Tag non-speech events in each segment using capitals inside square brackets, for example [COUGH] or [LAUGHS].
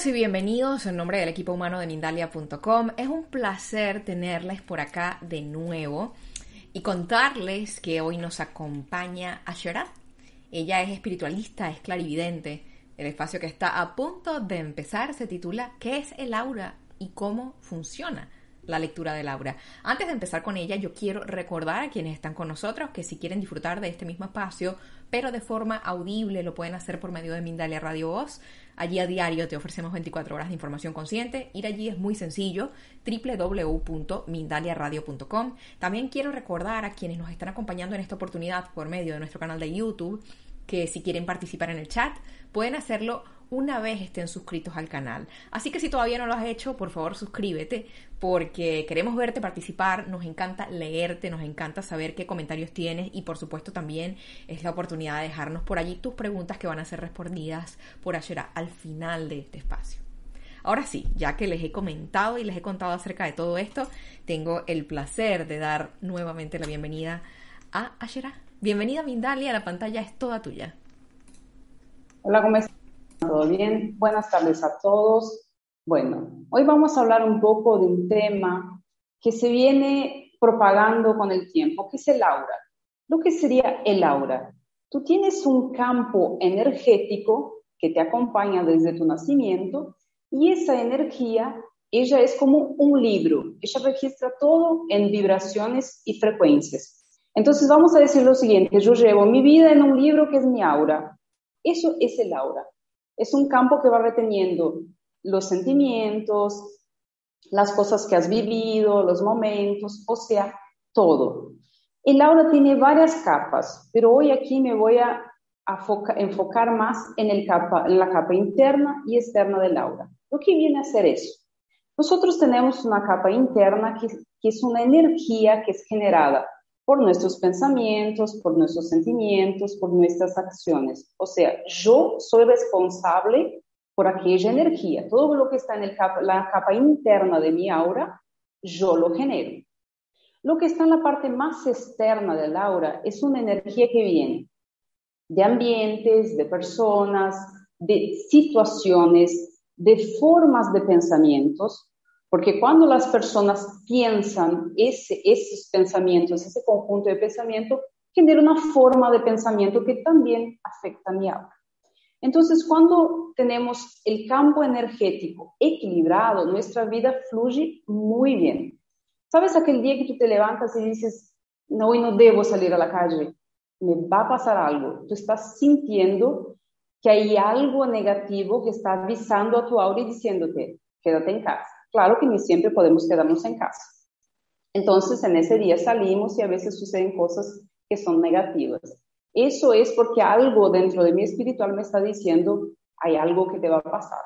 Bienvenidos y bienvenidos en nombre del equipo humano de Mindalia.com. Es un placer tenerles por acá de nuevo y contarles que hoy nos acompaña Asherat. Ella es espiritualista, es clarividente. El espacio que está a punto de empezar se titula ¿Qué es el aura y cómo funciona? la lectura del aura. Antes de empezar con ella, yo quiero recordar a quienes están con nosotros que si quieren disfrutar de este mismo espacio, pero de forma audible, lo pueden hacer por medio de Mindalia Radio Voz. Allí a diario te ofrecemos 24 horas de información consciente. Ir allí es muy sencillo, www.mindaliaradio.com. También quiero recordar a quienes nos están acompañando en esta oportunidad por medio de nuestro canal de YouTube que si quieren participar en el chat, pueden hacerlo una vez estén suscritos al canal. Así que si todavía no lo has hecho, por favor suscríbete porque queremos verte participar, nos encanta leerte, nos encanta saber qué comentarios tienes y por supuesto también es la oportunidad de dejarnos por allí tus preguntas que van a ser respondidas por Ashera al final de este espacio. Ahora sí, ya que les he comentado y les he contado acerca de todo esto, tengo el placer de dar nuevamente la bienvenida a Ashera. Bienvenida Mindalia, la pantalla es toda tuya. Hola, ¿cómo estás? ¿Todo bien? Buenas tardes a todos. Bueno, hoy vamos a hablar un poco de un tema que se viene propagando con el tiempo, que es el aura. Lo que sería el aura. Tú tienes un campo energético que te acompaña desde tu nacimiento y esa energía, ella es como un libro, ella registra todo en vibraciones y frecuencias. Entonces vamos a decir lo siguiente, yo llevo mi vida en un libro que es mi aura. Eso es el aura es un campo que va reteniendo los sentimientos, las cosas que has vivido, los momentos, o sea, todo. El aura tiene varias capas, pero hoy aquí me voy a, enfocar más en, el capa, en la capa interna y externa del aura. Lo que viene a ser eso. Nosotros tenemos una capa interna que es una energía que es generada por nuestros pensamientos, por nuestros sentimientos, por nuestras acciones. O sea, yo soy responsable por aquella energía. Todo lo que está en la capa interna de mi aura, yo lo genero. Lo que está en la parte más externa del aura es una energía que viene de ambientes, de personas, de situaciones, de formas de pensamientos porque cuando las personas piensan ese, esos pensamientos, ese conjunto de pensamiento, genera una forma de pensamiento que también afecta a mi aura. Entonces, cuando tenemos el campo energético equilibrado, nuestra vida fluye muy bien. ¿Sabes aquel día que tú te levantas y dices, no, hoy no debo salir a la calle? Me va a pasar algo. Tú estás sintiendo que hay algo negativo que está avisando a tu aura y diciéndote, quédate en casa. Claro que ni siempre podemos quedarnos en casa. Entonces, en ese día salimos y a veces suceden cosas que son negativas. Eso es porque algo dentro de mi espiritual me está diciendo, hay algo que te va a pasar.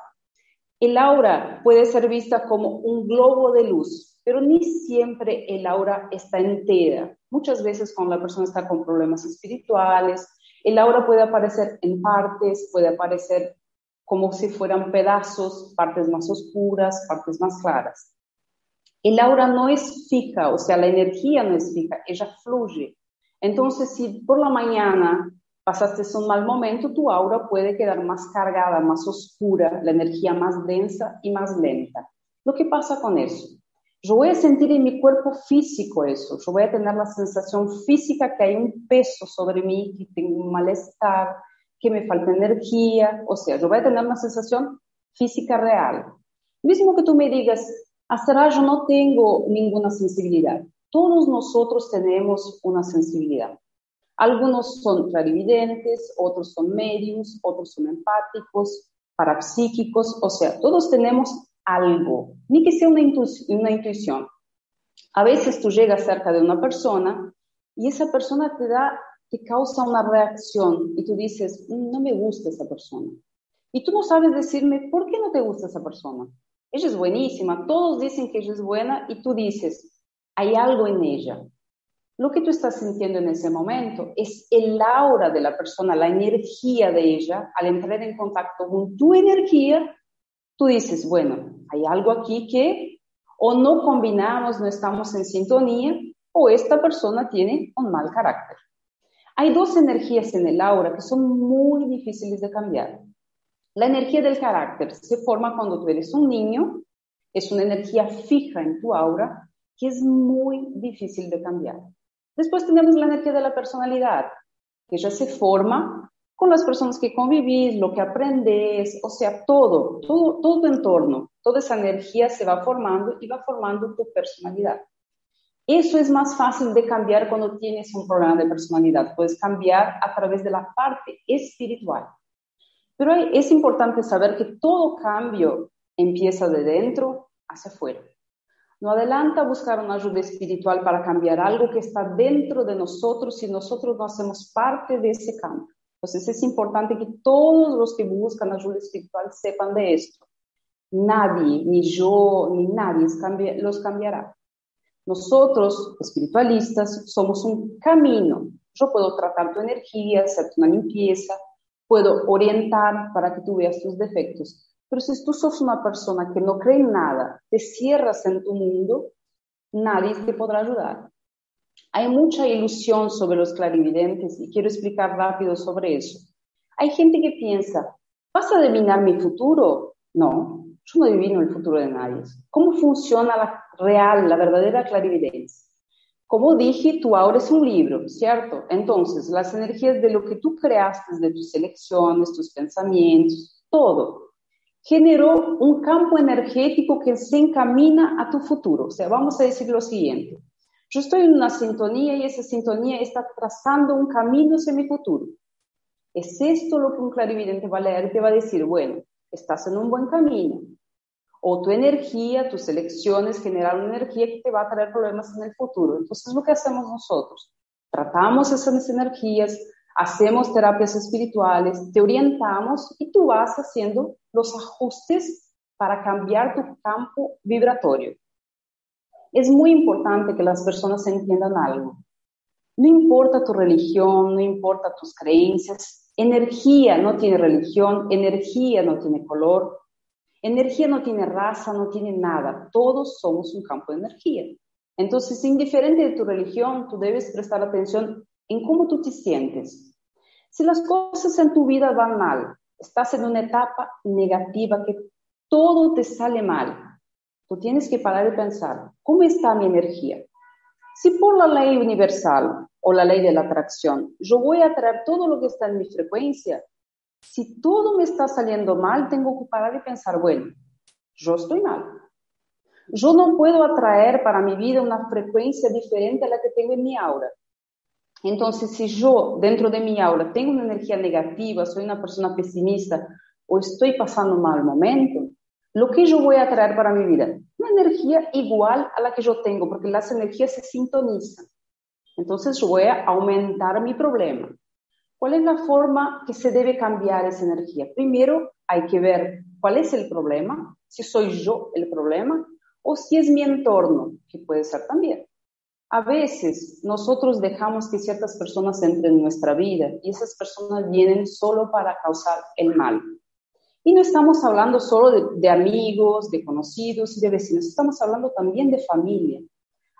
El aura puede ser vista como un globo de luz, pero ni siempre el aura está entera. Muchas veces cuando la persona está con problemas espirituales, el aura puede aparecer en partes, puede aparecer como si fueran pedazos, partes más oscuras, partes más claras. El aura no es fija, o sea, la energía no es fija, ella fluye. Entonces, si por la mañana pasaste un mal momento, tu aura puede quedar más cargada, más oscura, la energía más densa y más lenta. Lo que pasa con eso? Yo voy a sentir en mi cuerpo físico eso, yo voy a tener la sensación física que hay un peso sobre mí, que tengo un malestar, que me falta energía, o sea, yo voy a tener una sensación física real. Mismo que tú me digas, hasta yo no tengo ninguna sensibilidad. Todos nosotros tenemos una sensibilidad. Algunos son clarividentes, otros son medios, otros son empáticos, parapsíquicos, o sea, todos tenemos algo, ni que sea una, una intuición. A veces tú llegas cerca de una persona y esa persona te da te causa una reacción y tú dices, mm, no me gusta esa persona. Y tú no sabes decirme, ¿por qué no te gusta esa persona? Ella es buenísima, todos dicen que ella es buena y tú dices, hay algo en ella. Lo que tú estás sintiendo en ese momento es el aura de la persona, la energía de ella. Al entrar en contacto con tu energía, tú dices, bueno, hay algo aquí que o no combinamos, no estamos en sintonía, o esta persona tiene un mal carácter. Hay dos energías en el aura que son muy difíciles de cambiar. La energía del carácter se forma cuando tú eres un niño, es una energía fija en tu aura que es muy difícil de cambiar. Después tenemos la energía de la personalidad, que ya se forma con las personas que convivís, lo que aprendes, o sea, todo, todo, todo tu entorno, toda esa energía se va formando y va formando tu personalidad. Eso es más fácil de cambiar cuando tienes un problema de personalidad. Puedes cambiar a través de la parte espiritual. Pero es importante saber que todo cambio empieza de dentro hacia afuera. No adelanta buscar una ayuda espiritual para cambiar algo que está dentro de nosotros si nosotros no hacemos parte de ese cambio. Entonces es importante que todos los que buscan ayuda espiritual sepan de esto. Nadie, ni yo, ni nadie los cambiará. Nosotros, espiritualistas, somos un camino. Yo puedo tratar tu energía, hacerte una limpieza, puedo orientar para que tú veas tus defectos. Pero si tú sos una persona que no cree en nada, te cierras en tu mundo, nadie te podrá ayudar. Hay mucha ilusión sobre los clarividentes y quiero explicar rápido sobre eso. Hay gente que piensa, ¿vas a adivinar mi futuro? No, yo no adivino el futuro de nadie. ¿Cómo funciona la real, la verdadera clarividencia? Como dije, tú ahora es un libro, ¿cierto? Entonces, las energías de lo que tú creaste, de tus elecciones, tus pensamientos, todo, generó un campo energético que se encamina a tu futuro. O sea, vamos a decir lo siguiente. Yo estoy en una sintonía y esa sintonía está trazando un camino hacia mi futuro. ¿Es esto lo que un clarividente va a leer? Te va a decir, bueno, estás en un buen camino. O tu energía, tus elecciones generan una energía que te va a traer problemas en el futuro. Entonces, lo que hacemos nosotros, tratamos esas energías, hacemos terapias espirituales, te orientamos y tú vas haciendo los ajustes para cambiar tu campo vibratorio. Es muy importante que las personas entiendan algo. No importa tu religión, no importa tus creencias, energía no tiene religión, energía no tiene color, energía no tiene raza, no tiene nada. Todos somos un campo de energía. Entonces, indiferente de tu religión, tú debes prestar atención en cómo tú te sientes. Si las cosas en tu vida van mal, estás en una etapa negativa que todo te sale mal, Tú tienes que parar y pensar, ¿cómo está mi energía? Si por la ley universal o la ley de la atracción yo voy a atraer todo lo que está en mi frecuencia, si todo me está saliendo mal, tengo que parar y pensar, bueno, yo estoy mal. Yo no puedo atraer para mi vida una frecuencia diferente a la que tengo en mi aura. Entonces, si yo dentro de mi aura tengo una energía negativa, soy una persona pesimista o estoy pasando un mal momento, lo que yo voy a traer para mi vida, una energía igual a la que yo tengo, porque las energías se sintonizan. Entonces voy a aumentar mi problema. ¿Cuál es la forma que se debe cambiar esa energía? Primero hay que ver cuál es el problema, si soy yo el problema o si es mi entorno, que puede ser también. A veces nosotros dejamos que ciertas personas entren en nuestra vida y esas personas vienen solo para causar el mal. Y no estamos hablando solo de, amigos, de conocidos y de vecinos, estamos hablando también de familia.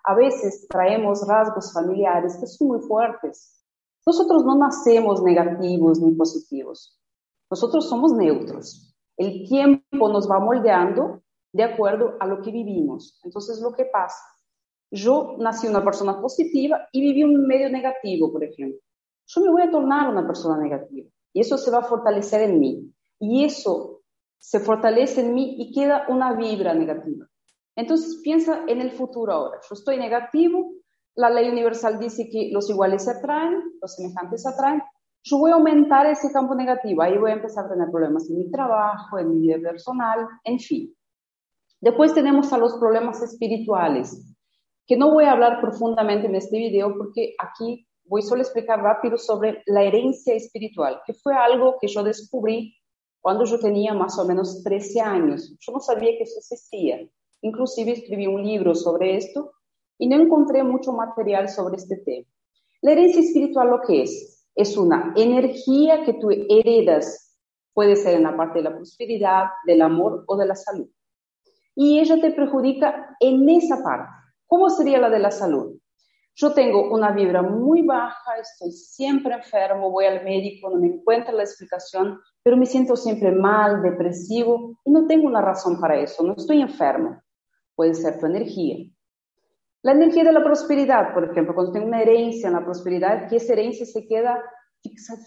A veces traemos rasgos familiares que son muy fuertes. Nosotros no nacemos negativos ni positivos. Nosotros somos neutros. El tiempo nos va moldeando de acuerdo a lo que vivimos. Entonces, lo que pasa, yo nací una persona positiva y viví un medio negativo, por ejemplo. Yo me voy a tornar una persona negativa y eso se va a fortalecer en mí y eso se fortalece en mí y queda una vibra negativa. Entonces piensa en el futuro ahora. Yo estoy negativo, la ley universal dice que los iguales se atraen, los semejantes se atraen. Yo voy a aumentar ese campo negativo, ahí voy a empezar a tener problemas en mi trabajo, en mi vida personal, en fin. Después tenemos a los problemas espirituales, que no voy a hablar profundamente en este video porque aquí voy solo a explicar rápido sobre la herencia espiritual, que fue algo que yo descubrí cuando yo tenía más o menos 13 años. Yo no sabía que eso existía. Inclusive escribí un libro sobre esto y no encontré mucho material sobre este tema. La herencia espiritual lo que es, es una energía que tú heredas, puede ser en la parte de la prosperidad, del amor o de la salud. Y ella te perjudica en esa parte. ¿Cómo sería la de la salud? yo tengo una vibra muy baja, estoy siempre enfermo, voy al médico, no me encuentra la explicación, pero me siento siempre mal, depresivo y no tengo una razón para eso, no estoy enfermo. Puede ser tu energía. La energía de la prosperidad, por ejemplo, cuando tengo una herencia en la prosperidad, que esa herencia se queda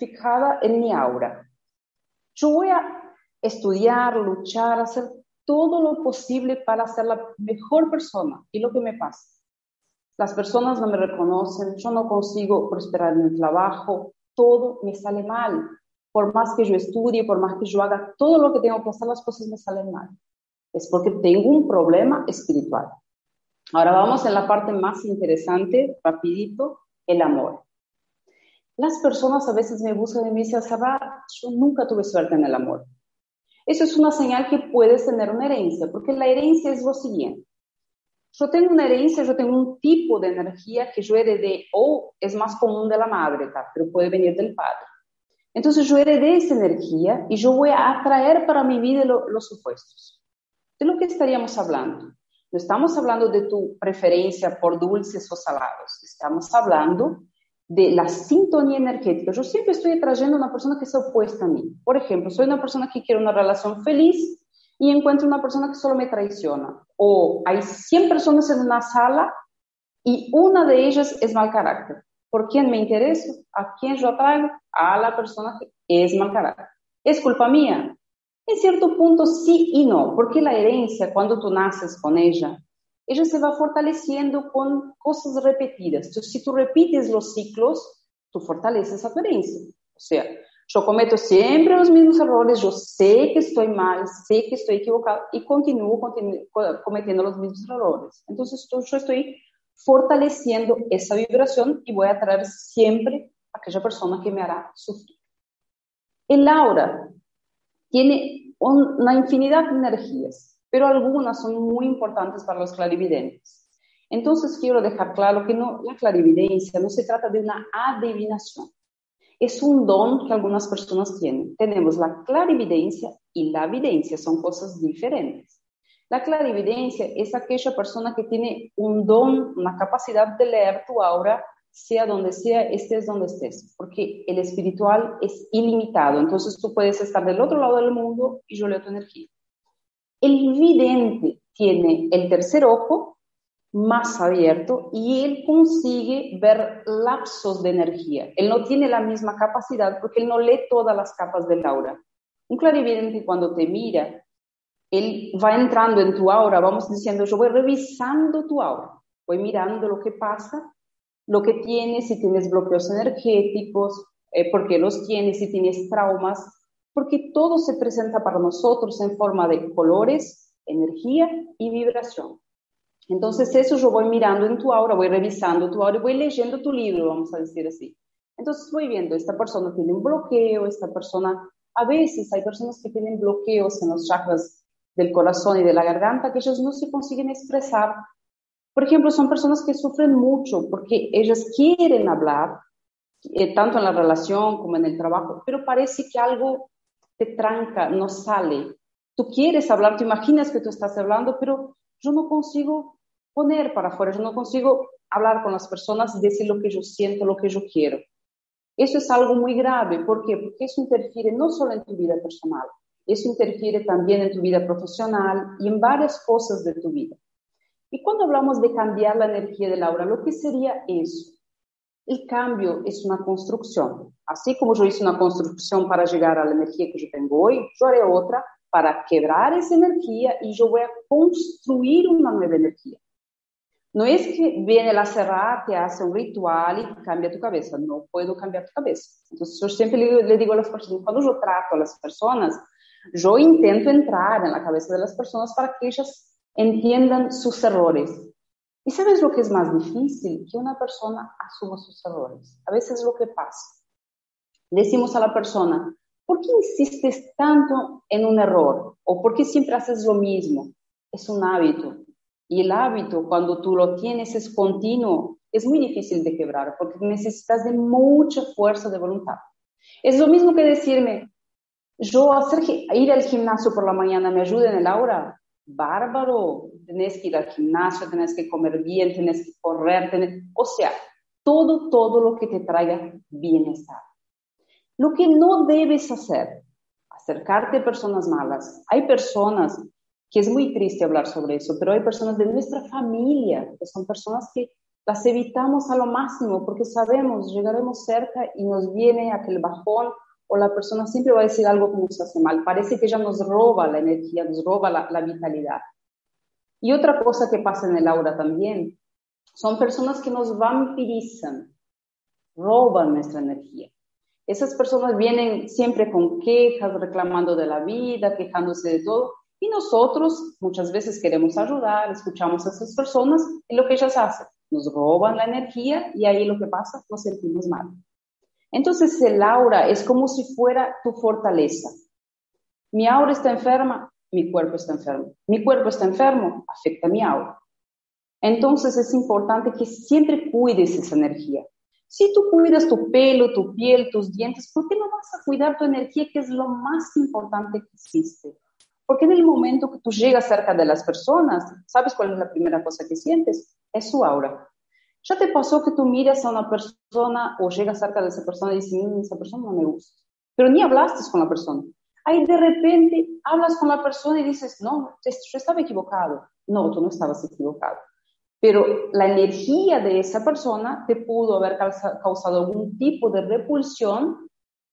fijada en mi aura. Yo voy a estudiar, luchar, hacer todo lo posible para ser la mejor persona. ¿Y lo que me pasa? Las personas no me reconocen, yo no consigo prosperar en el trabajo, todo me sale mal. Por más que yo estudie, por más que yo haga todo lo que tengo que hacer, las cosas me salen mal. Es porque tengo un problema espiritual. Ahora vamos en la parte más interesante, rapidito, el amor. Las personas a veces me buscan y me dicen, Sara, yo nunca tuve suerte en el amor. Eso es una señal que puedes tener una herencia, porque la herencia es lo siguiente. Yo tengo una herencia, yo tengo un tipo de energía que yo heredé, o es más común de la madre, pero puede venir del padre. Entonces yo heredé esa energía y yo voy a atraer para mi vida los opuestos. De lo que estaríamos hablando. No estamos hablando de tu preferencia por dulces o salados, estamos hablando de la sintonía energética. Yo siempre estoy atrayendo a una persona que es opuesta a mí. Por ejemplo, soy una persona que quiere una relación feliz y encuentro una persona que solo me traiciona. O hay 100 personas en una sala y una de ellas es mal carácter. ¿Por quién me intereso? ¿A quién yo atraigo? A la persona que es mal carácter. ¿Es culpa mía? En cierto punto sí y no, porque la herencia, cuando tú naces con ella, ella se va fortaleciendo con cosas repetidas. Entonces, si tú repites los ciclos, tú fortaleces a tu herencia. O sea, yo cometo siempre los mismos errores, yo sé que estoy mal, sé que estoy equivocado y continúo, cometiendo los mismos errores. Entonces, yo estoy fortaleciendo esa vibración y voy a traer siempre a aquella persona que me hará sufrir. El aura tiene una infinidad de energías, pero algunas son muy importantes para los clarividentes. Entonces quiero dejar claro que no, la clarividencia no se trata de una adivinación. Es un don que algunas personas tienen. Tenemos la clarividencia y la evidencia, son cosas diferentes. La clarividencia es aquella persona que tiene un don, una capacidad de leer tu aura sea donde sea, estés donde estés, porque el espiritual es ilimitado, entonces tú puedes estar del otro lado del mundo y yo leo tu energía. El vidente tiene el tercer ojo más abierto y él consigue ver lapsos de energía. Él no tiene la misma capacidad porque él no lee todas las capas del aura. Un clarividente cuando te mira, él va entrando en tu aura, vamos diciendo, yo voy revisando tu aura, voy mirando lo que pasa lo que tienes, si tienes bloqueos energéticos, eh, por qué los tienes, si tienes traumas, porque todo se presenta para nosotros en forma de colores, energía y vibración. Entonces eso yo voy mirando en tu aura, voy revisando tu aura y voy leyendo tu libro, vamos a decir así. Entonces voy viendo, esta persona tiene un bloqueo, esta persona, a veces hay personas que tienen bloqueos en los chakras del corazón y de la garganta que ellos no se consiguen expresar por ejemplo, son personas que sufren mucho porque ellas quieren hablar, eh, tanto en la relación como en el trabajo, pero parece que algo te tranca, no sale. Tú quieres hablar, te imaginas que tú estás hablando, pero yo no consigo poner para afuera, yo no consigo hablar con las personas, decir lo que yo siento, lo que yo quiero. Eso es algo muy grave. ¿Por qué? Porque eso interfiere no solo en tu vida personal, eso interfiere también en tu vida profesional y en varias cosas de tu vida. Y cuando hablamos de cambiar la energía del aura, lo que sería eso? El cambio es una construcción. Así como yo hice una construcción para llegar a la energía que yo tengo hoy, yo haré otra para quebrar esa energía y yo voy a construir una nueva energía. No es que viene la cerrar, te hace un ritual y cambia tu cabeza. No puedo cambiar tu cabeza. Entonces, yo siempre le, le digo a las personas, cuando yo trato a las personas, yo intento entrar en la cabeza de las personas para que ellas entiendan sus errores. ¿Y sabes lo que es más difícil? Que una persona asuma sus errores. A veces lo que pasa. Decimos a la persona, ¿por qué insistes tanto en un error? ¿O por qué siempre haces lo mismo? Es un hábito. Y el hábito, cuando tú lo tienes, es continuo. Es muy difícil de quebrar porque necesitas de mucha fuerza de voluntad. Es lo mismo que decirme, yo hacer, ir al gimnasio por la mañana me ayuda en el aura. Bárbaro, tenés que ir al gimnasio, tenés que comer bien, tenés que correr, tenés... o sea, todo, todo lo que te traiga bienestar. Lo que no debes hacer, acercarte a personas malas. Hay personas, que es muy triste hablar sobre eso, pero hay personas de nuestra familia, que son personas que las evitamos a lo máximo porque sabemos, llegaremos cerca y nos viene aquel bajón o la persona siempre va a decir algo que nos hace mal. Parece que ella nos roba la energía, nos roba la, la vitalidad. Y otra cosa que pasa en el aura también, son personas que nos vampirizan, roban nuestra energía. Esas personas vienen siempre con quejas, reclamando de la vida, quejándose de todo, y nosotros muchas veces queremos ayudar, escuchamos a esas personas y lo que ellas hacen, nos roban la energía y ahí lo que pasa, nos sentimos mal. Entonces el aura es como si fuera tu fortaleza. Mi aura está enferma, mi cuerpo está enfermo. Mi cuerpo está enfermo, afecta mi aura. Entonces es importante que siempre cuides esa energía. Si tú cuidas tu pelo, tu piel, tus dientes, ¿por qué no vas a cuidar tu energía, que es lo más importante que existe? Porque en el momento que tú llegas cerca de las personas, ¿sabes cuál es la primera cosa que sientes? Es su aura. ¿Ya te pasó que tú miras a una persona o llegas cerca de esa persona y dices, mm, esa persona no me gusta? Pero ni hablaste con la persona. Ahí de repente hablas con la persona y dices, no, yo estaba equivocado. No, tú no estabas equivocado. Pero la energía de esa persona te pudo haber causado algún tipo de repulsión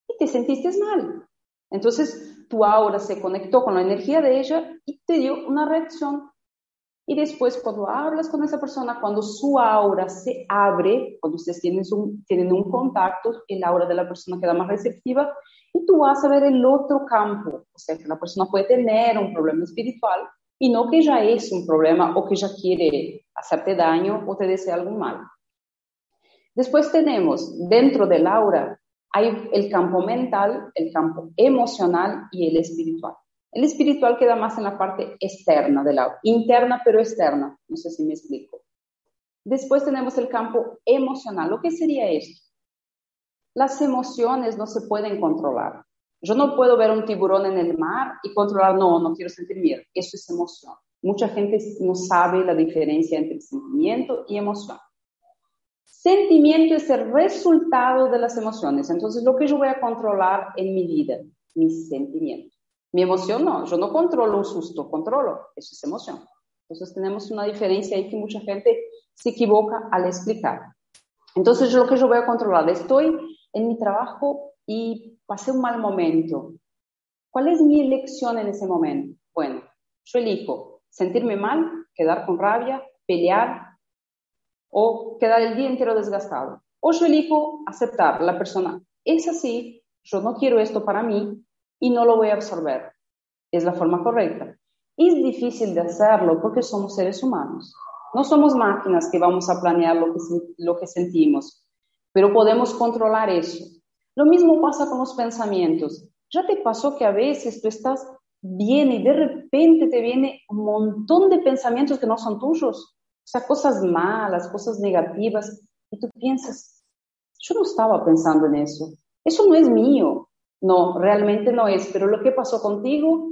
y te sentiste mal. Entonces, tu aura se conectó con la energía de ella y te dio una reacción y después, cuando hablas con esa persona, cuando su aura se abre, cuando ustedes tienen un, tienen un contacto, el aura de la persona queda más receptiva y tú vas a ver el otro campo. O sea, que la persona puede tener un problema espiritual y no que ya es un problema o que ya quiere hacerte daño o te desea algo mal. Después tenemos dentro del aura, hay el campo mental, el campo emocional y el espiritual. El espiritual queda más en la parte externa del aura, interna pero externa, no sé si me explico. Después tenemos el campo emocional. ¿Lo que sería esto? Las emociones no se pueden controlar. Yo no puedo ver un tiburón en el mar y controlar, no, no quiero sentir miedo. Eso es emoción. Mucha gente no sabe la diferencia entre sentimiento y emoción. Sentimiento es el resultado de las emociones. Entonces, lo que yo voy a controlar en mi vida, mis sentimientos. Mi emoción no, yo no controlo un susto, controlo, eso es emoción. Entonces tenemos una diferencia ahí que mucha gente se equivoca al explicar. Entonces lo que yo voy a controlar, estoy en mi trabajo y pasé un mal momento. ¿Cuál es mi elección en ese momento? Bueno, yo elijo sentirme mal, quedar con rabia, pelear o quedar el día entero desgastado. O yo elijo aceptar la persona, es así, yo no quiero esto para mí, y no lo voy a absorber. Es la forma correcta. Es difícil de hacerlo porque somos seres humanos. No somos máquinas que vamos a planear lo que, lo que sentimos, pero podemos controlar eso. Lo mismo pasa con los pensamientos. ¿Ya te pasó que a veces tú estás bien y de repente te viene un montón de pensamientos que no son tuyos? O sea, cosas malas, cosas negativas, y tú piensas, yo no estaba pensando en eso, eso no es mío, no, realmente no es, pero lo que pasó contigo,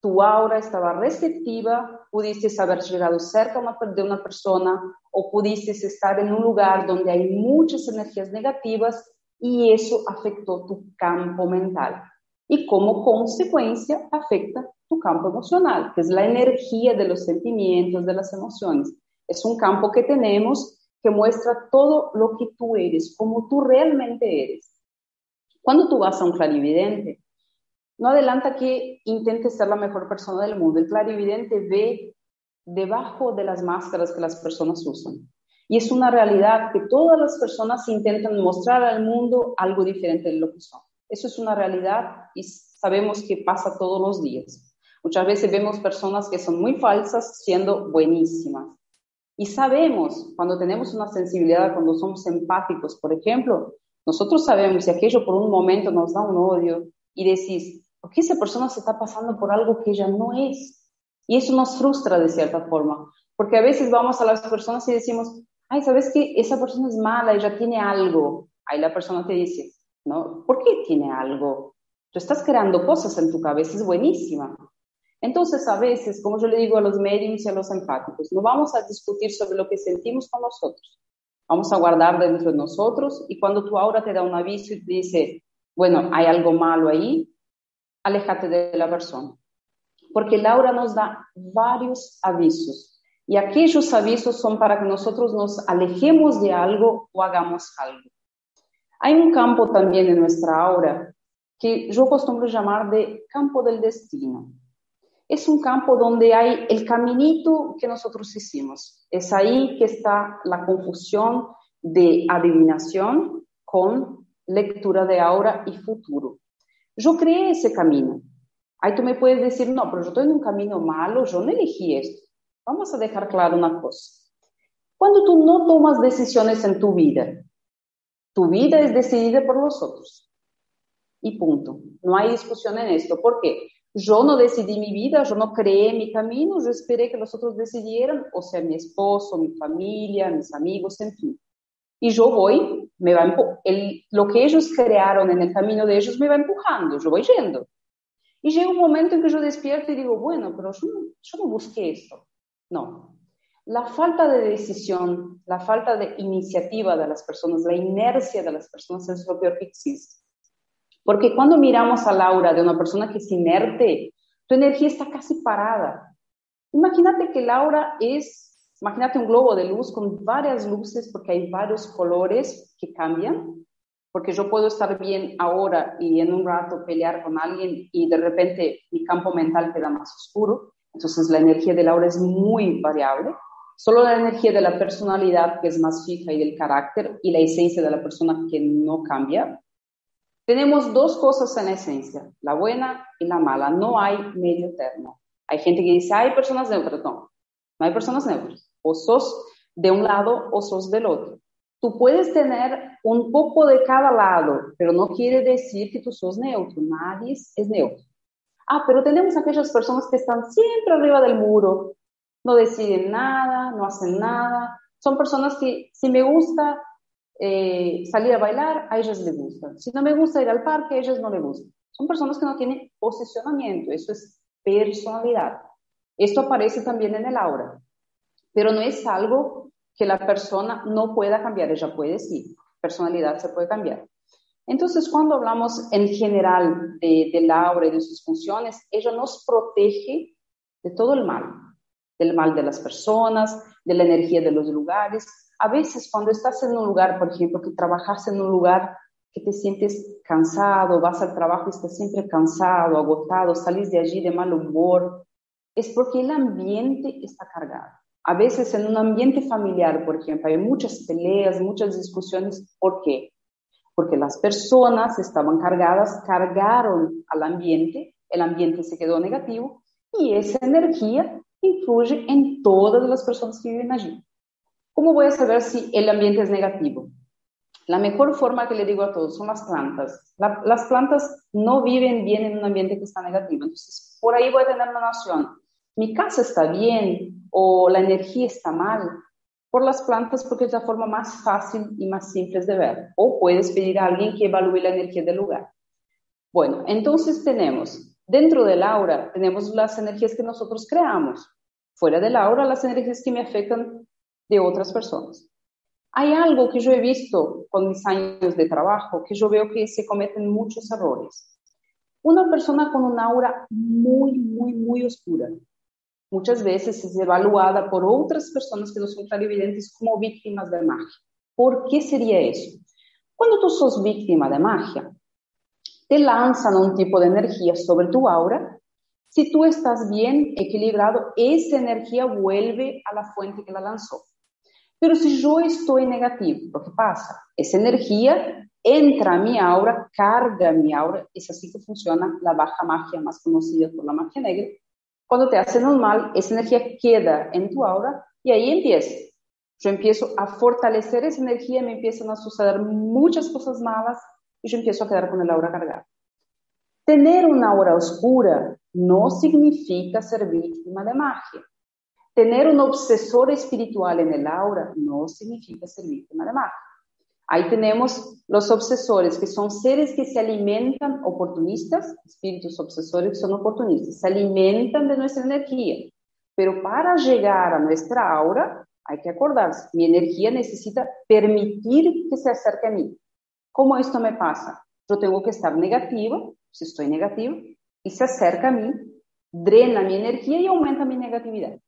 tu aura estaba receptiva, pudiste haber llegado cerca de una persona o pudiste estar en un lugar donde hay muchas energías negativas y eso afectó tu campo mental. Y como consecuencia afecta tu campo emocional, que es la energía de los sentimientos, de las emociones. Es un campo que tenemos que muestra todo lo que tú eres, como tú realmente eres. Cuando tú vas a un clarividente, no adelanta que intentes ser la mejor persona del mundo. El clarividente ve debajo de las máscaras que las personas usan. Y es una realidad que todas las personas intentan mostrar al mundo algo diferente de lo que son. Eso es una realidad y sabemos que pasa todos los días. Muchas veces vemos personas que son muy falsas siendo buenísimas. Y sabemos, cuando tenemos una sensibilidad, cuando somos empáticos, por ejemplo, nosotros sabemos si aquello por un momento nos da un odio y decís, ¿por qué esa persona se está pasando por algo que ella no es? Y eso nos frustra de cierta forma, porque a veces vamos a las personas y decimos, ay, ¿sabes qué? Esa persona es mala, ella tiene algo. Ahí la persona te dice, ¿no? ¿Por qué tiene algo? Tú estás creando cosas en tu cabeza, es buenísima. Entonces, a veces, como yo le digo a los mediums y a los empáticos, no vamos a discutir sobre lo que sentimos con nosotros. Vamos a guardar dentro de nosotros y cuando tu aura te da un aviso y te dice, bueno, hay algo malo ahí, aléjate de la persona. Porque el aura nos da varios avisos y aquellos avisos son para que nosotros nos alejemos de algo o hagamos algo. Hay un campo también en nuestra aura que yo acostumbro llamar de campo del destino. Es un campo donde hay el caminito que nosotros hicimos. Es ahí que está la confusión de adivinación con lectura de aura y futuro. Yo creé ese camino. Ahí tú me puedes decir, no, pero yo estoy en un camino malo, yo no elegí esto. Vamos a dejar claro una cosa. Cuando tú no tomas decisiones en tu vida, tu vida es decidida por los otros. Y punto. No hay discusión en esto. ¿Por qué? Yo no decidí mi vida, yo no creé mi camino, yo esperé que los otros decidieran, o sea, mi esposo, mi familia, mis amigos, en fin. Y yo voy, me va el, lo que ellos crearon en el camino de ellos me va empujando, yo voy yendo. Y llega un momento en que yo despierto y digo, bueno, pero yo yo no busqué esto. No. La falta de decisión, la falta de iniciativa de las personas, la inercia de las personas es lo peor que existe. Porque cuando miramos a Laura de una persona que es inerte, tu energía está casi parada. Imagínate que Laura es, imagínate un globo de luz con varias luces porque hay varios colores que cambian. Porque yo puedo estar bien ahora y en un rato pelear con alguien y de repente mi campo mental queda más oscuro. Entonces la energía de Laura es muy variable. Solo la energía de la personalidad, que es más fija, y del carácter, y la esencia de la persona que no cambia. Tenemos dos cosas en esencia, la buena y la mala. No hay medio término. Hay gente que dice, hay personas neutras. No, no hay personas neutras. O sos de un lado o sos del otro. Tú puedes tener un poco de cada lado, pero no quiere decir que tú sos neutro. Nadie es neutro. Ah, pero tenemos aquellas personas que están siempre arriba del muro, no deciden nada, no hacen nada. Son personas que si me gusta eh, salir a bailar, a ellas les gusta. Si no me gusta ir al parque, a ellas no les gusta. Son personas que no tienen posicionamiento, eso es personalidad. Esto aparece también en el aura, pero no es algo que la persona no pueda cambiar, ella puede sí, personalidad se puede cambiar. Entonces, cuando hablamos en general de, del aura y de sus funciones, ella nos protege de todo el mal, del mal de las personas, de la energía de los lugares. A veces, cuando estás en un lugar, por ejemplo, que trabajas en un lugar que te sientes cansado, vas al trabajo y estás siempre cansado, agotado, salís de allí de mal humor, es porque el ambiente está cargado. A veces en un ambiente familiar, por ejemplo, hay muchas peleas, muchas discusiones. ¿Por qué? porque las personas estaban cargadas, cargaron al ambiente, el ambiente se quedó negativo y esa energía influye en todas las personas que viven allí. ¿Cómo voy a saber si el ambiente es negativo? La mejor forma que le digo a todos son las plantas. las plantas no viven bien en un ambiente que está negativo. Entonces, por ahí voy a tener una noción. Mi casa está bien o la energía está mal por las plantas porque es la forma más fácil y más simple de ver. O puedes pedir a alguien que evalúe la energía del lugar. Bueno, entonces tenemos, dentro del aura, tenemos las energías que nosotros creamos. Fuera del aura, las energías que me afectan de otras personas. Hay algo que yo he visto con mis años de trabajo, que yo veo que se cometen muchos errores. Una persona con un aura muy, muy, muy oscura, muchas veces es evaluada por otras personas que no son clarividentes como víctimas de magia. ¿Por qué sería eso? Cuando tú sos víctima de magia, te lanzan un tipo de energía sobre tu aura. Si tú estás bien equilibrado, esa energía vuelve a la fuente que la lanzó. Pero si yo estoy negativo, ¿qué pasa? Esa energía entra a mi aura, carga mi aura. Es así que funciona la baja magia más conocida por la magia negra cuando te hacen un mal, esa energía queda en tu aura y ahí empieza. Yo empiezo a fortalecer esa energía, me empiezan a suceder muchas cosas malas y yo empiezo a quedar con el aura cargada. Tener una aura oscura no significa ser víctima de magia. Tener un obsesor espiritual en el aura no significa ser víctima de magia. Ahí tenemos los obsesores, que son seres que se alimentan oportunistas, espíritus obsesores que son oportunistas, se alimentan de nuestra energía. Pero para llegar a nuestra aura, hay que acordarse, mi energía necesita permitir que se acerque a mí. ¿Cómo esto me pasa? Yo tengo que estar negativo, si estoy negativo, y se acerca a mí, drena mi energía y aumenta mi negatividad.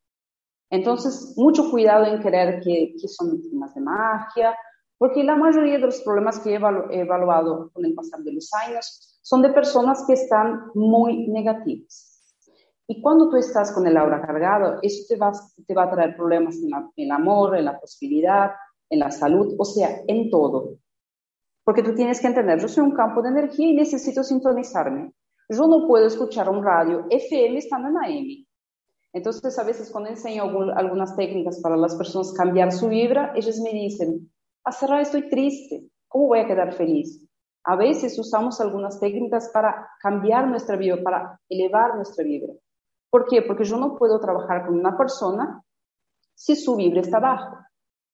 Entonces, mucho cuidado en creer que, que son víctimas de magia, porque la mayoría de los problemas que he evaluado con el pasar de los años son de personas que están muy negativas. Y cuando tú estás con el aura cargado, eso te va, a traer problemas en el amor, en la posibilidad, en la salud, o sea, en todo. Porque tú tienes que entender, yo soy un campo de energía y necesito sintonizarme. Yo no puedo escuchar un radio FM estando en AM. Entonces, a veces cuando enseño algunas técnicas para las personas cambiar su vibra, ellos me dicen, a cerrar estoy triste, ¿cómo voy a quedar feliz? A veces usamos algunas técnicas para cambiar nuestra vibra, para elevar nuestra vibra. ¿Por qué? Porque yo no puedo trabajar con una persona si su vibra está baja.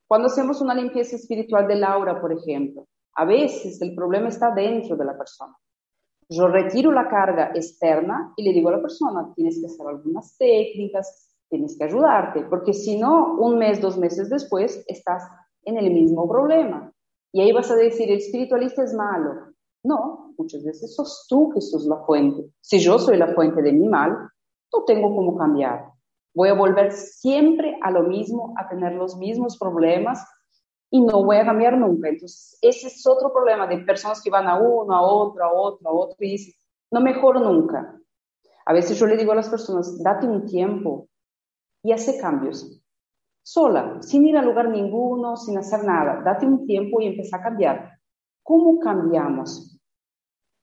Cuando hacemos una limpieza espiritual del aura, por ejemplo, a veces el problema está dentro de la persona. Yo retiro la carga externa y le digo a la persona, tienes que hacer algunas técnicas, tienes que ayudarte, porque si no, un mes, dos meses después, estás en el mismo problema. Y ahí vas a decir, el espiritualista es malo. No, muchas veces sos tú que sos la fuente. Si yo soy la fuente de mi mal, no tengo cómo cambiar. Voy a volver siempre a lo mismo, a tener los mismos problemas y no voy a cambiar nunca. Entonces, ese es otro problema de personas que van a uno, a otro, a otro, a otro y dicen, no mejoro nunca. A veces yo le digo a las personas, date un tiempo y hace cambios. Sola, sin ir a lugar ninguno, sin hacer nada. Date un tiempo y empieza a cambiar. ¿Cómo cambiamos?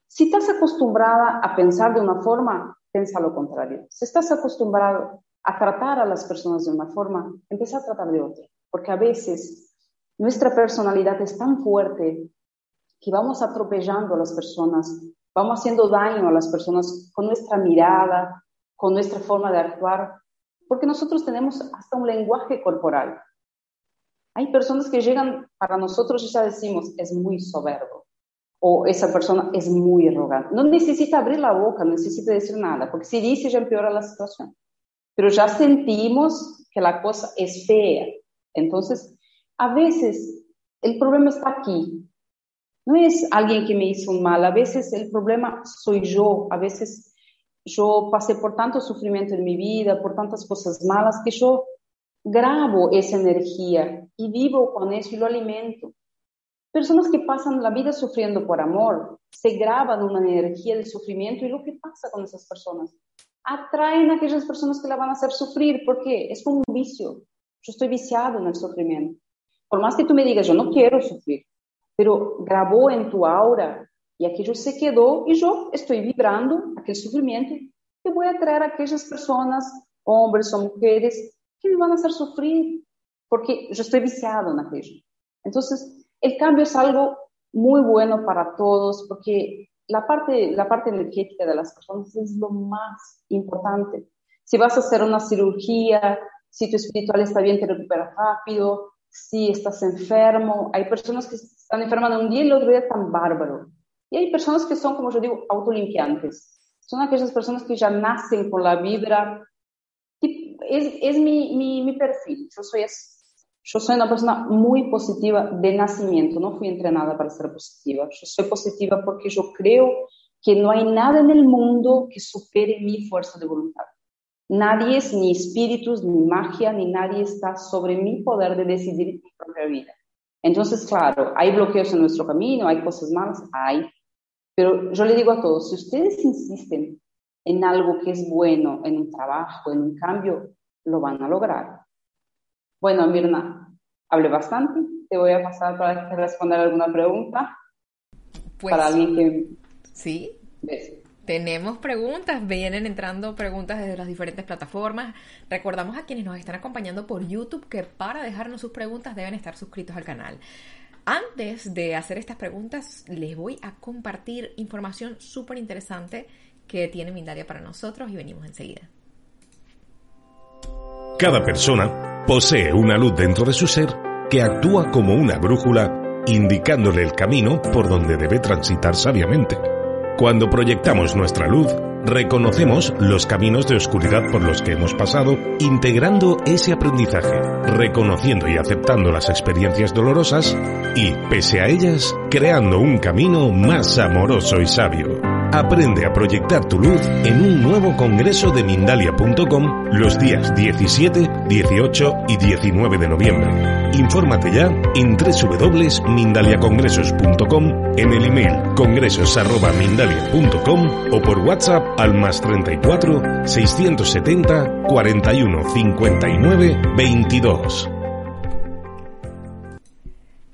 Si estás acostumbrada a pensar de una forma, piensa lo contrario. Si estás acostumbrado a tratar a las personas de una forma, empieza a tratar de otra. Porque a veces nuestra personalidad es tan fuerte que vamos atropellando a las personas, vamos haciendo daño a las personas con nuestra mirada, con nuestra forma de actuar, porque nosotros tenemos hasta un lenguaje corporal. Hay personas que llegan para nosotros y ya decimos, es muy soberbo, o esa persona es muy arrogante. No necesita abrir la boca, no necesita decir nada, porque si dice ya empeora la situación. Pero ya sentimos que la cosa es fea. Entonces, a veces el problema está aquí. No es alguien que me hizo mal, a veces el problema soy yo, a veces yo pasé por tanto sufrimiento en mi vida, por tantas cosas malas, que yo grabo esa energía y vivo con eso y lo alimento. Personas que pasan la vida sufriendo por amor, se graban una energía de sufrimiento y lo que pasa con esas personas, atraen a aquellas personas que la van a hacer sufrir, porque es como un vicio. Yo estoy viciado en el sufrimiento. Por más que tú me digas, yo no quiero sufrir, pero grabó en tu aura y aquello se quedó y yo estoy vibrando aquel sufrimiento y voy a traer a aquellas personas, hombres o mujeres, que me van a hacer sufrir, porque yo estoy viciado en aquello. Entonces, el cambio es algo muy bueno para todos, porque la parte, la parte energética de las personas es lo más importante. Si vas a hacer una cirugía, si tu espiritual está bien, te recuperas rápido, si estás enfermo. Hay personas que están enfermas un día y el otro día están bárbaro. Y hay personas que son, como yo digo, autolimpiantes. Son aquellas personas que ya nacen con la vibra. Es, es mi, mi, mi, perfil. Yo soy, yo soy una persona muy positiva de nacimiento. No fui entrenada para ser positiva. Yo soy positiva porque yo creo que no hay nada en el mundo que supere mi fuerza de voluntad. Nadie es ni espíritus, ni magia, ni nadie está sobre mi poder de decidir mi propia vida. Entonces, claro, hay bloqueos en nuestro camino, hay cosas malas, hay. Pero yo le digo a todos, si ustedes insisten en algo que es bueno, en un trabajo, en un cambio, lo van a lograr. Bueno, Mirna, hablé bastante. Te voy a pasar para responder alguna pregunta. Pues, para alguien que... Sí. Tenemos preguntas, vienen entrando preguntas desde las diferentes plataformas. Recordamos a quienes nos están acompañando por YouTube que para dejarnos sus preguntas deben estar suscritos al canal. Antes de hacer estas preguntas, les voy a compartir información súper interesante que tiene Mindalia para nosotros y venimos enseguida. Cada persona posee una luz dentro de su ser que actúa como una brújula indicándole el camino por donde debe transitar sabiamente. Cuando proyectamos nuestra luz, reconocemos los caminos de oscuridad por los que hemos pasado, integrando ese aprendizaje, reconociendo y aceptando las experiencias dolorosas y, pese a ellas, creando un camino más amoroso y sabio. Aprende a proyectar tu luz en un nuevo congreso de Mindalia.com los días 17, 18 y 19 de noviembre. Infórmate ya en www.mindaliacongresos.com, en el email congresos.mindalia.com o por WhatsApp al más 34 670 41 59 22.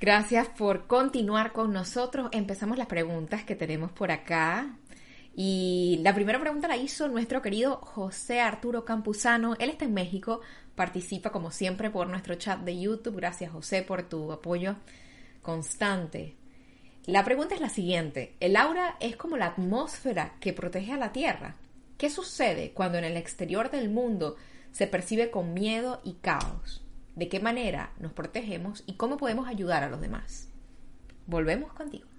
Gracias por continuar con nosotros. Empezamos las preguntas que tenemos por acá. Y la primera pregunta la hizo nuestro querido José Arturo Campuzano. Él está en México, participa como siempre por nuestro chat de YouTube. Gracias José por tu apoyo constante. La pregunta es la siguiente. El aura es como la atmósfera que protege a la Tierra. ¿Qué sucede cuando en el exterior del mundo se percibe con miedo y caos? ¿De qué manera nos protegemos y cómo podemos ayudar a los demás? Volvemos contigo.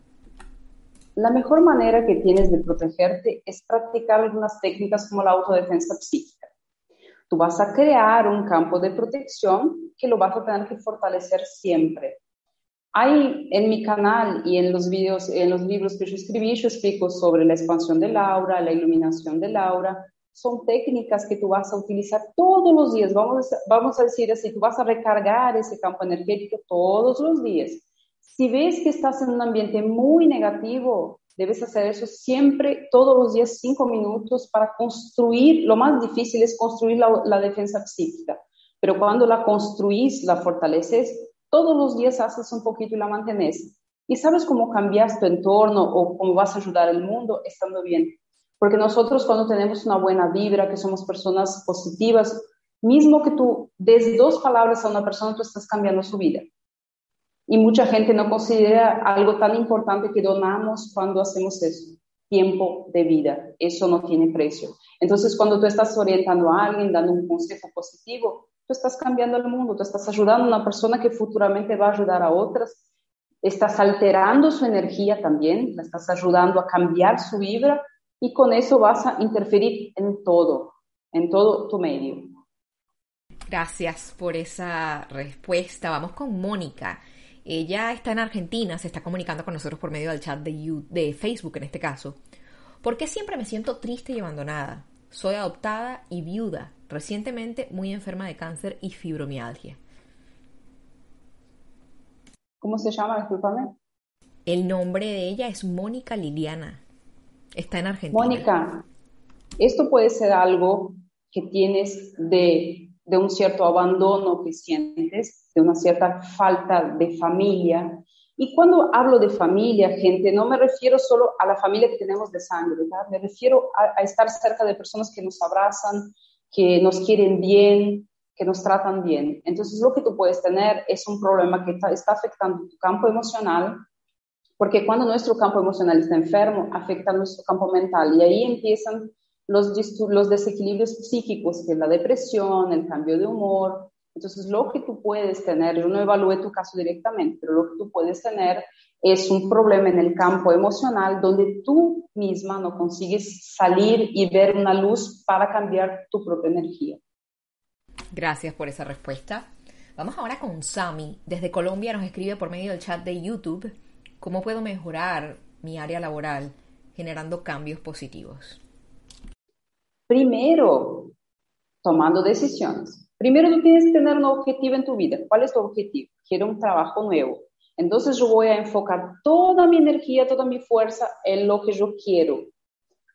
La mejor manera que tienes de protegerte es practicar algunas técnicas como la autodefensa psíquica. Tú vas a crear un campo de protección que lo vas a tener que fortalecer siempre. Hay en mi canal y en los videos, en los libros que yo escribí, yo explico sobre la expansión del aura, la iluminación del aura. Son técnicas que tú vas a utilizar todos los días. Vamos vamos a decir así, tú vas a recargar ese campo energético todos los días si ves que estás en un ambiente muy negativo, debes hacer eso siempre, todos los días, cinco minutos para construir. Lo más difícil es construir la, defensa psíquica, pero cuando la construís, la fortaleces, todos los días haces un poquito y la mantienes. Y sabes cómo cambias tu entorno o cómo vas a ayudar al mundo estando bien. Porque nosotros cuando tenemos una buena vibra, que somos personas positivas, mismo que tú des dos palabras a una persona, tú estás cambiando su vida. Y mucha gente no considera algo tan importante que donamos cuando hacemos eso, tiempo de vida. Eso no tiene precio. Entonces, cuando tú estás orientando a alguien, dando un consejo positivo, tú estás cambiando el mundo, tú estás ayudando a una persona que futuramente va a ayudar a otras, estás alterando su energía también, la estás ayudando a cambiar su vibra y con eso vas a interferir en todo, en todo tu medio. Gracias por esa respuesta. Vamos con Mónica. Ella está en Argentina, se está comunicando con nosotros por medio del chat de, de Facebook en este caso. ¿Por qué siempre me siento triste y abandonada? Soy adoptada y viuda, recientemente muy enferma de cáncer y fibromialgia. ¿Cómo se llama? Disculpame. El nombre de ella es Mónica Liliana. Está en Argentina. Mónica, esto puede ser algo que tienes de de un cierto abandono que sientes, de una cierta falta de familia. Y cuando hablo de familia, gente, no me refiero solo a la familia que tenemos de sangre, me refiero a, estar cerca de personas que nos abrazan, que nos quieren bien, que nos tratan bien. Entonces, lo que tú puedes tener es un problema que está afectando tu campo emocional, porque cuando nuestro campo emocional está enfermo, afecta nuestro campo mental y ahí empiezan los, desequilibrios psíquicos, que es la depresión, el cambio de humor. Entonces, lo que tú puedes tener, yo no evalué tu caso directamente, pero lo que tú puedes tener es un problema en el campo emocional donde tú misma no consigues salir y ver una luz para cambiar tu propia energía. Gracias por esa respuesta. Vamos ahora con Sami. Desde Colombia nos escribe por medio del chat de YouTube cómo puedo mejorar mi área laboral generando cambios positivos. Primero, tomando decisiones. Primero tú tienes que tener un objetivo en tu vida. ¿Cuál es tu objetivo? Quiero un trabajo nuevo. Entonces yo voy a enfocar toda mi energía, toda mi fuerza en lo que yo quiero.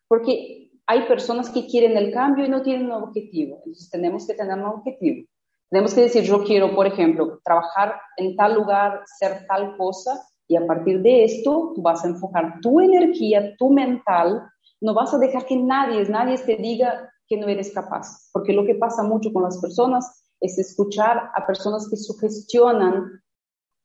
Porque hay personas que quieren el cambio y no tienen un objetivo. Entonces tenemos que tener un objetivo. Tenemos que decir, yo quiero, por ejemplo, trabajar en tal lugar, ser tal cosa, y a partir de esto tú vas a enfocar tu energía, tu mental no vas a dejar que nadie, nadie te diga que no eres capaz, porque lo que pasa mucho con las personas es escuchar a personas que sugestionan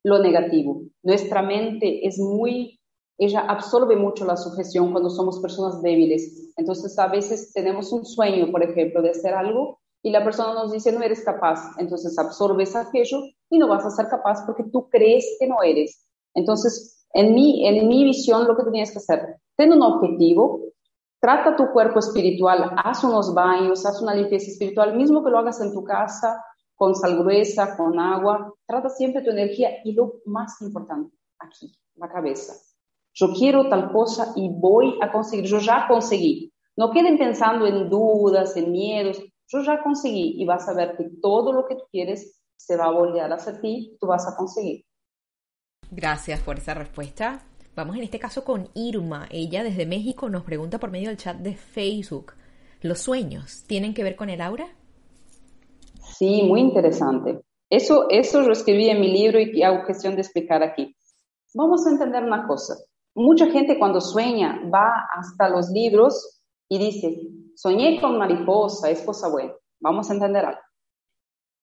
lo negativo. Nuestra mente es muy, ella absorbe mucho la sugestión cuando somos personas débiles. Entonces a veces tenemos un sueño, por ejemplo, de hacer algo y la persona nos dice no eres capaz. Entonces absorbes aquello y no vas a ser capaz porque tú crees que no eres. Entonces, en mi, en mi visión, lo que tienes que hacer, ten un objetivo, trata tu cuerpo espiritual, haz unos baños, haz una limpieza espiritual, mismo que lo hagas en tu casa, con sal gruesa, con agua, trata siempre tu energía y lo más importante, aquí, la cabeza. Yo quiero tal cosa y voy a conseguir, yo ya conseguí. No queden pensando en dudas, en miedos, yo ya conseguí y vas a ver que todo lo que tú quieres se va a volver hacia ti, tú vas a conseguir. Gracias por esa respuesta. Vamos en este caso con Irma. Ella desde México nos pregunta por medio del chat de Facebook. ¿Los sueños tienen que ver con el aura? Sí, muy interesante. Eso, eso lo escribí en mi libro y hago cuestión de explicar aquí. Vamos a entender una cosa. Mucha gente cuando sueña va hasta los libros y dice, soñé con mariposa, es cosa buena. Vamos a entender algo.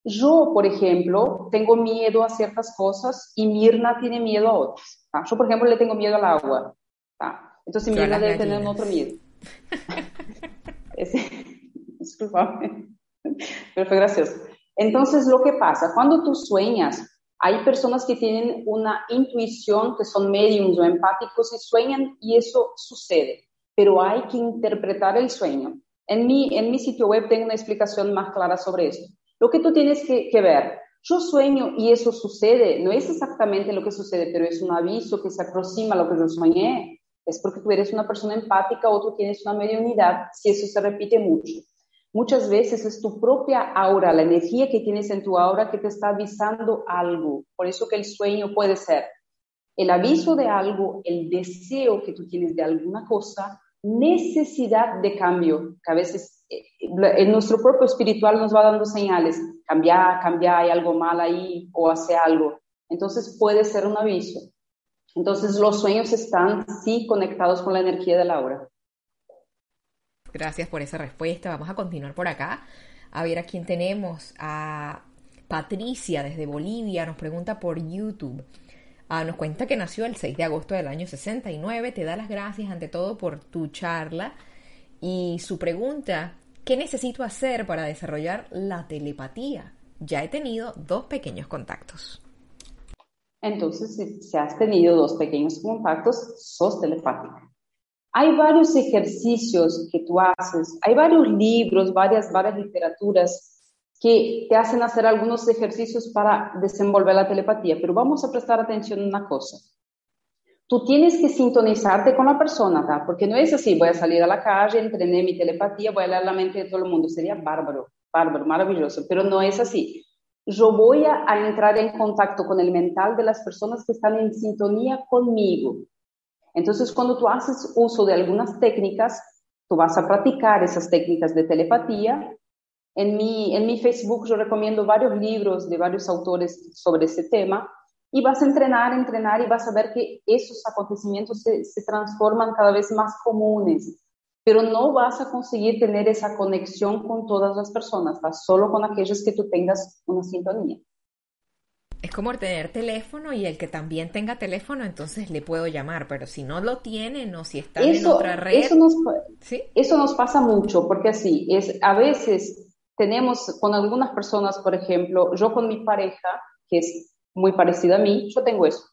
Yo, por ejemplo, tengo miedo a ciertas cosas y Mirna tiene miedo a otras. Yo, por ejemplo, le tengo miedo al agua. Entonces Mirna debe tener otro miedo. [LAUGHS] Disculpame. Pero fue gracioso. Entonces, lo que pasa, cuando tú sueñas, hay personas que tienen una intuición, que son mediums o empáticos y sueñan y eso sucede, pero hay que interpretar el sueño. En mi, en mi sitio web tengo una explicación más clara sobre eso. Lo que tú tienes que, que ver, yo sueño y eso sucede, no es exactamente lo que sucede, pero es un aviso que se aproxima a lo que yo soñé. Es porque tú eres una persona empática o tú tienes una mediunidad, si eso se repite mucho. Muchas veces es tu propia aura, la energía que tienes en tu aura que te está avisando algo. Por eso que el sueño puede ser el aviso de algo, el deseo que tú tienes de alguna cosa, necesidad de cambio, que a veces en nuestro propio espiritual nos va dando señales, cambiar, cambiar, hay algo mal ahí o hace algo. Entonces puede ser un aviso. Entonces los sueños están sí conectados con la energía de la aura. Gracias por esa respuesta. Vamos a continuar por acá. A ver a quién tenemos. A Patricia desde Bolivia nos pregunta por YouTube. Ah, nos cuenta que nació el 6 de agosto del año 69. Te da las gracias ante todo por tu charla. Y su pregunta ¿Qué necesito hacer para desarrollar la telepatía? Ya he tenido dos pequeños contactos. Entonces, si has tenido dos pequeños contactos, sos telepática. Hay varios ejercicios que tú haces, hay varios libros, varias, varias literaturas que te hacen hacer algunos ejercicios para desenvolver la telepatía, pero vamos a prestar atención a una cosa tú tienes que sintonizarte con la persona, ¿tá? Porque no es así, voy a salir a la calle, entrené mi telepatía, voy a leer la mente de todo el mundo. Sería bárbaro, bárbaro, maravilloso, pero no es así. Yo voy a, a entrar en contacto con el mental de las personas que están en sintonía conmigo. Entonces, cuando tú haces uso de algunas técnicas, tú vas a practicar esas técnicas de telepatía. En mi, en mi Facebook yo recomiendo varios libros de varios autores sobre ese tema y vas a entrenar, entrenar y vas a ver que esos acontecimientos se, se, transforman cada vez más comunes, pero no vas a conseguir tener esa conexión con todas las personas, ¿va? solo con aquellos que tú tengas una sintonía. Es como tener teléfono y el que también tenga teléfono, entonces le puedo llamar, pero si no lo tienen o si está en otra red. Eso nos, ¿sí? eso nos pasa mucho, porque así es, a veces tenemos con algunas personas, por ejemplo, yo con mi pareja, que es muy parecida a mí, yo tengo eso.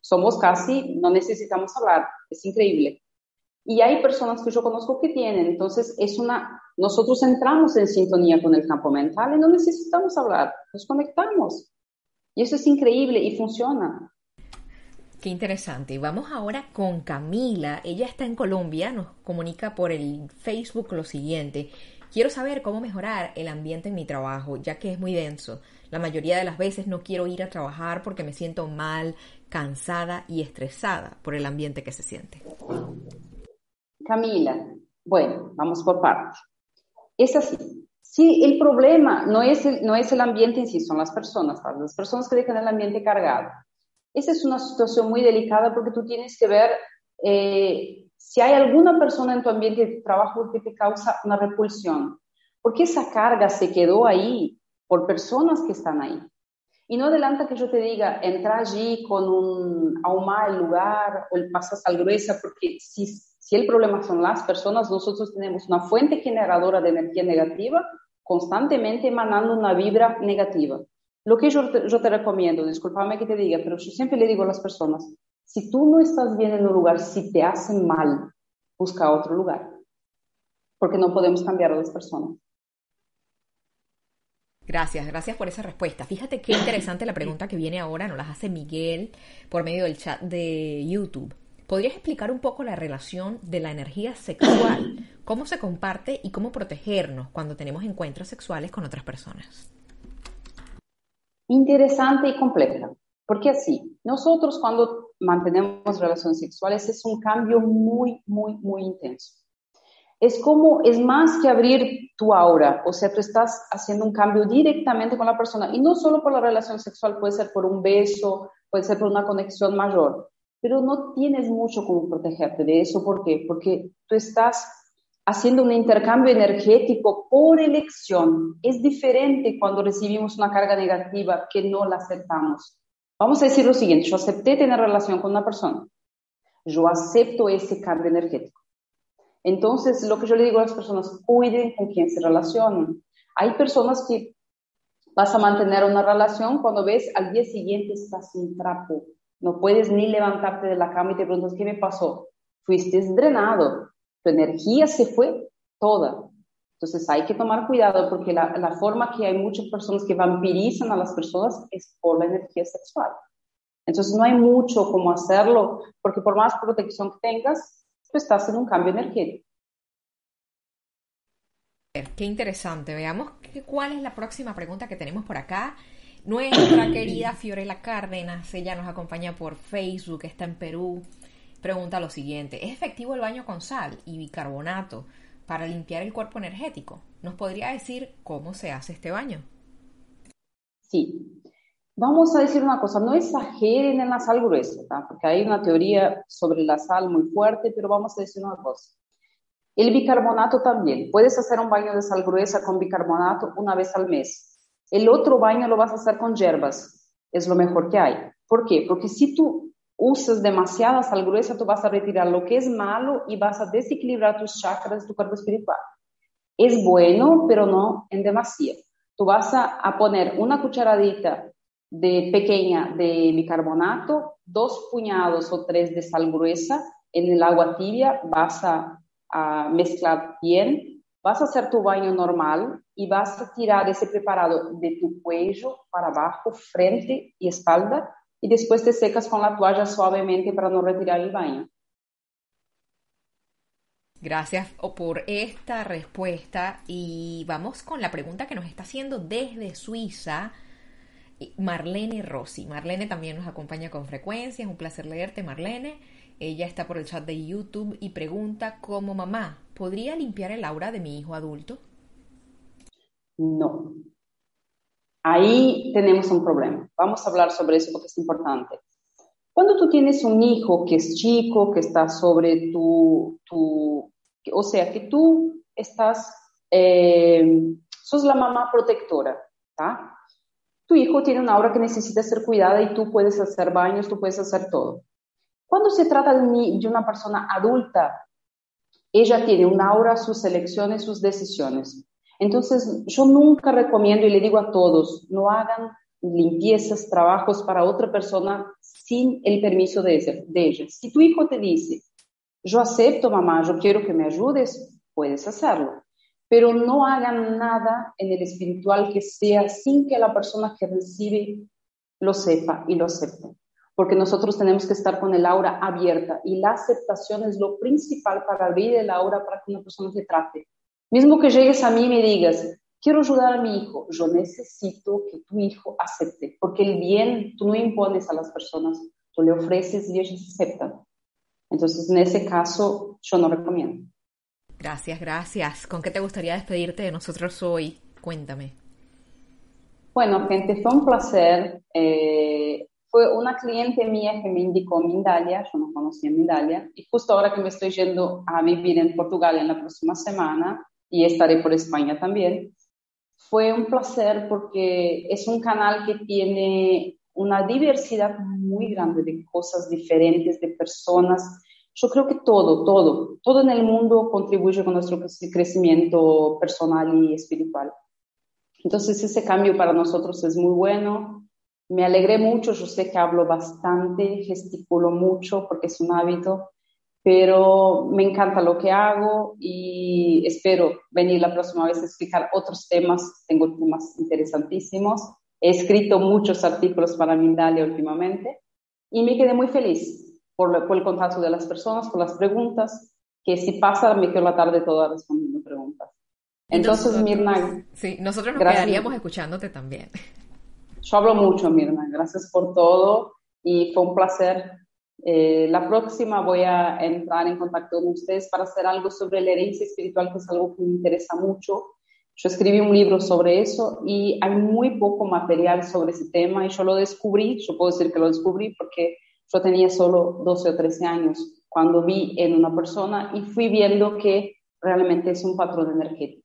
Somos casi, no necesitamos hablar, es increíble. Y hay personas que yo conozco que tienen, entonces es una, nosotros entramos en sintonía con el campo mental y no necesitamos hablar, nos conectamos. Y eso es increíble y funciona. Qué interesante. Vamos ahora con Camila. Ella está en Colombia, nos comunica por el Facebook lo siguiente. Quiero saber cómo mejorar el ambiente en mi trabajo, ya que es muy denso. La mayoría de las veces no quiero ir a trabajar porque me siento mal, cansada y estresada por el ambiente que se siente. Camila, bueno, vamos por partes. Es así. Sí, el problema no es el, no es el ambiente en sí, son las personas, las personas que dejan el ambiente cargado. Esa es una situación muy delicada porque tú tienes que ver eh, si hay alguna persona en tu ambiente de trabajo que te causa una repulsión. Porque esa carga se quedó ahí por personas que están ahí. Y no adelanta que yo te diga, entra allí con un ahumar el lugar o el pasas al gruesa, porque si, si el problema son las personas, nosotros tenemos una fuente generadora de energía negativa constantemente emanando una vibra negativa. Lo que yo yo te recomiendo, discúlpame que te diga, pero yo siempre le digo a las personas, si tú no estás bien en un lugar, si te hacen mal, busca otro lugar, porque no podemos cambiar a las personas. Gracias, gracias por esa respuesta. Fíjate qué interesante la pregunta que viene ahora, nos las hace Miguel por medio del chat de YouTube. ¿Podrías explicar un poco la relación de la energía sexual? [CLEARS THROAT] ¿Cómo se comparte y cómo protegernos cuando tenemos encuentros sexuales con otras personas? Interesante y compleja, porque así, nosotros cuando mantenemos relaciones sexuales es un cambio muy, muy, muy intenso es como, es más que abrir tu aura, o sea, tú estás haciendo un cambio directamente con la persona, y no solo por la relación sexual, puede ser por un beso, puede ser por una conexión mayor, pero no tienes mucho como protegerte de eso, ¿por qué? Porque tú estás haciendo un intercambio energético por elección. Es diferente cuando recibimos una carga negativa que no la aceptamos. Vamos a decir lo siguiente, yo acepté tener relación con una persona, yo acepto ese cambio energético entonces, lo que yo le digo a las personas, cuiden con quién se relacionan. Hay personas que vas a mantener una relación cuando ves al día siguiente estás sin trapo. No puedes ni levantarte de la cama y te preguntas, ¿qué me pasó? Fuiste drenado, tu energía se fue toda. Entonces hay que tomar cuidado porque la, la forma que hay muchas personas que vampirizan a las personas es por la energía sexual. Entonces no hay mucho como hacerlo porque por más protección que tengas, tú estás en un cambio energético. Qué interesante. Veamos cuál es la próxima pregunta que tenemos por acá. Nuestra [CLEARS THROAT] querida Fiorella Cárdenas, ella nos acompaña por Facebook, está en Perú. Pregunta lo siguiente: ¿Es efectivo el baño con sal y bicarbonato para limpiar el cuerpo energético? ¿Nos podría decir cómo se hace este baño? Sí, Vamos a decir una cosa, no exageren en la sal gruesa, porque hay una teoría sobre la sal muy fuerte, pero vamos a decir una cosa. El bicarbonato también. Puedes hacer un baño de sal gruesa con bicarbonato una vez al mes. El otro baño lo vas a hacer con hierbas. Es lo mejor que hay. ¿Por qué? Porque si tú usas demasiada sal gruesa, tú vas a retirar lo que es malo y vas a desequilibrar tus chakras, tu cuerpo espiritual. Es bueno, pero no en demasía. Tú vas a, a poner una cucharadita de pequeña de bicarbonato, dos puñados o tres de sal gruesa en el agua tibia, vas a, mezclar bien, vas a hacer tu baño normal y vas a tirar ese preparado de tu cuello para abajo, frente y espalda, y después te secas con la toalla suavemente para no retirar el baño. Gracias por esta respuesta y vamos con la pregunta que nos está haciendo desde Suiza Marlene Rossi. Marlene también nos acompaña con frecuencia, es un placer leerte, Marlene. Ella está por el chat de YouTube y pregunta, como mamá, ¿podría limpiar el aura de mi hijo adulto? No. Ahí tenemos un problema. Vamos a hablar sobre eso porque es importante. Cuando tú tienes un hijo que es chico, que está sobre tu, tu o sea, que tú estás, eh, sos la mamá protectora, ¿está? tu hijo tiene una aura que necesita ser cuidada y tú puedes hacer baños, tú puedes hacer todo. Cuando se trata de una persona adulta, ella tiene un aura, sus elecciones, sus decisiones. Entonces, yo nunca recomiendo y le digo a todos, no hagan limpiezas, trabajos para otra persona sin el permiso de, de ella. Si tu hijo te dice, yo acepto, mamá, yo quiero que me ayudes, puedes hacerlo pero no hagan nada en el espiritual que sea sin que la persona que recibe lo sepa y lo acepte. Porque nosotros tenemos que estar con el aura abierta y la aceptación es lo principal para abrir el aura para que una persona se trate. Mismo que llegues a mí y me digas, quiero ayudar a mi hijo, yo necesito que tu hijo acepte, porque el bien tú no impones a las personas, tú le ofreces y ellos aceptan. Entonces, en ese caso, yo no recomiendo. Gracias, gracias. ¿Con qué te gustaría despedirte de nosotros hoy? Cuéntame. Bueno, gente, fue un placer. Eh, fue una cliente mía que me indicó Mindalia, yo no conocía Mindalia, y justo ahora que me estoy yendo a vivir en Portugal en la próxima semana y estaré por España también, fue un placer porque es un canal que tiene una diversidad muy grande de cosas diferentes, de personas yo creo que todo, todo, todo en el mundo contribuye con nuestro crecimiento personal y espiritual. Entonces ese cambio para nosotros es muy bueno. Me alegré mucho, yo sé que hablo bastante, gesticulo mucho porque es un hábito, pero me encanta lo que hago y espero venir la próxima vez a explicar otros temas. Tengo temas interesantísimos. He escrito muchos artículos para Mindalia últimamente y me quedé muy feliz por, por el contacto de las personas, por las preguntas, que si pasa me quedo la tarde toda respondiendo preguntas. Entonces, Mirna. Sí, nosotros nos quedaríamos escuchándote también. Yo hablo mucho, Mirna. Gracias por todo y fue un placer. Eh, la próxima voy a entrar en contacto con ustedes para hacer algo sobre la herencia espiritual, que es algo que me interesa mucho. Yo escribí un libro sobre eso y hay muy poco material sobre ese tema y yo lo descubrí, yo puedo decir que lo descubrí porque yo tenía solo 12 o 13 años cuando vi en una persona y fui viendo que realmente es un patrón energético.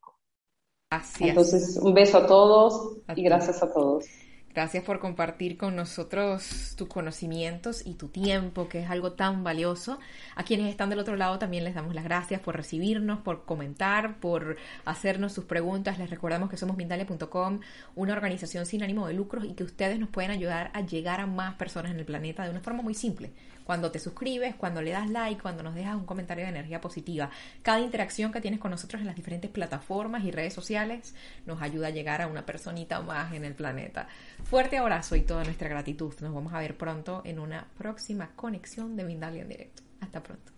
Entonces, un beso a todos y gracias a todos. Gracias por compartir con nosotros tus conocimientos y tu tiempo, que es algo tan valioso. A quienes están del otro lado también les damos las gracias por recibirnos, por comentar, por hacernos sus preguntas. Les recordamos que somos Mindalia.com, una organización sin ánimo de lucros y que ustedes nos pueden ayudar a llegar a más personas en el planeta de una forma muy simple cuando te suscribes, cuando le das like, cuando nos dejas un comentario de energía positiva. Cada interacción que tienes con nosotros en las diferentes plataformas y redes sociales nos ayuda a llegar a una personita más en el planeta. Fuerte abrazo y toda nuestra gratitud. Nos vamos a ver pronto en una próxima conexión de Mindalia en directo. Hasta pronto.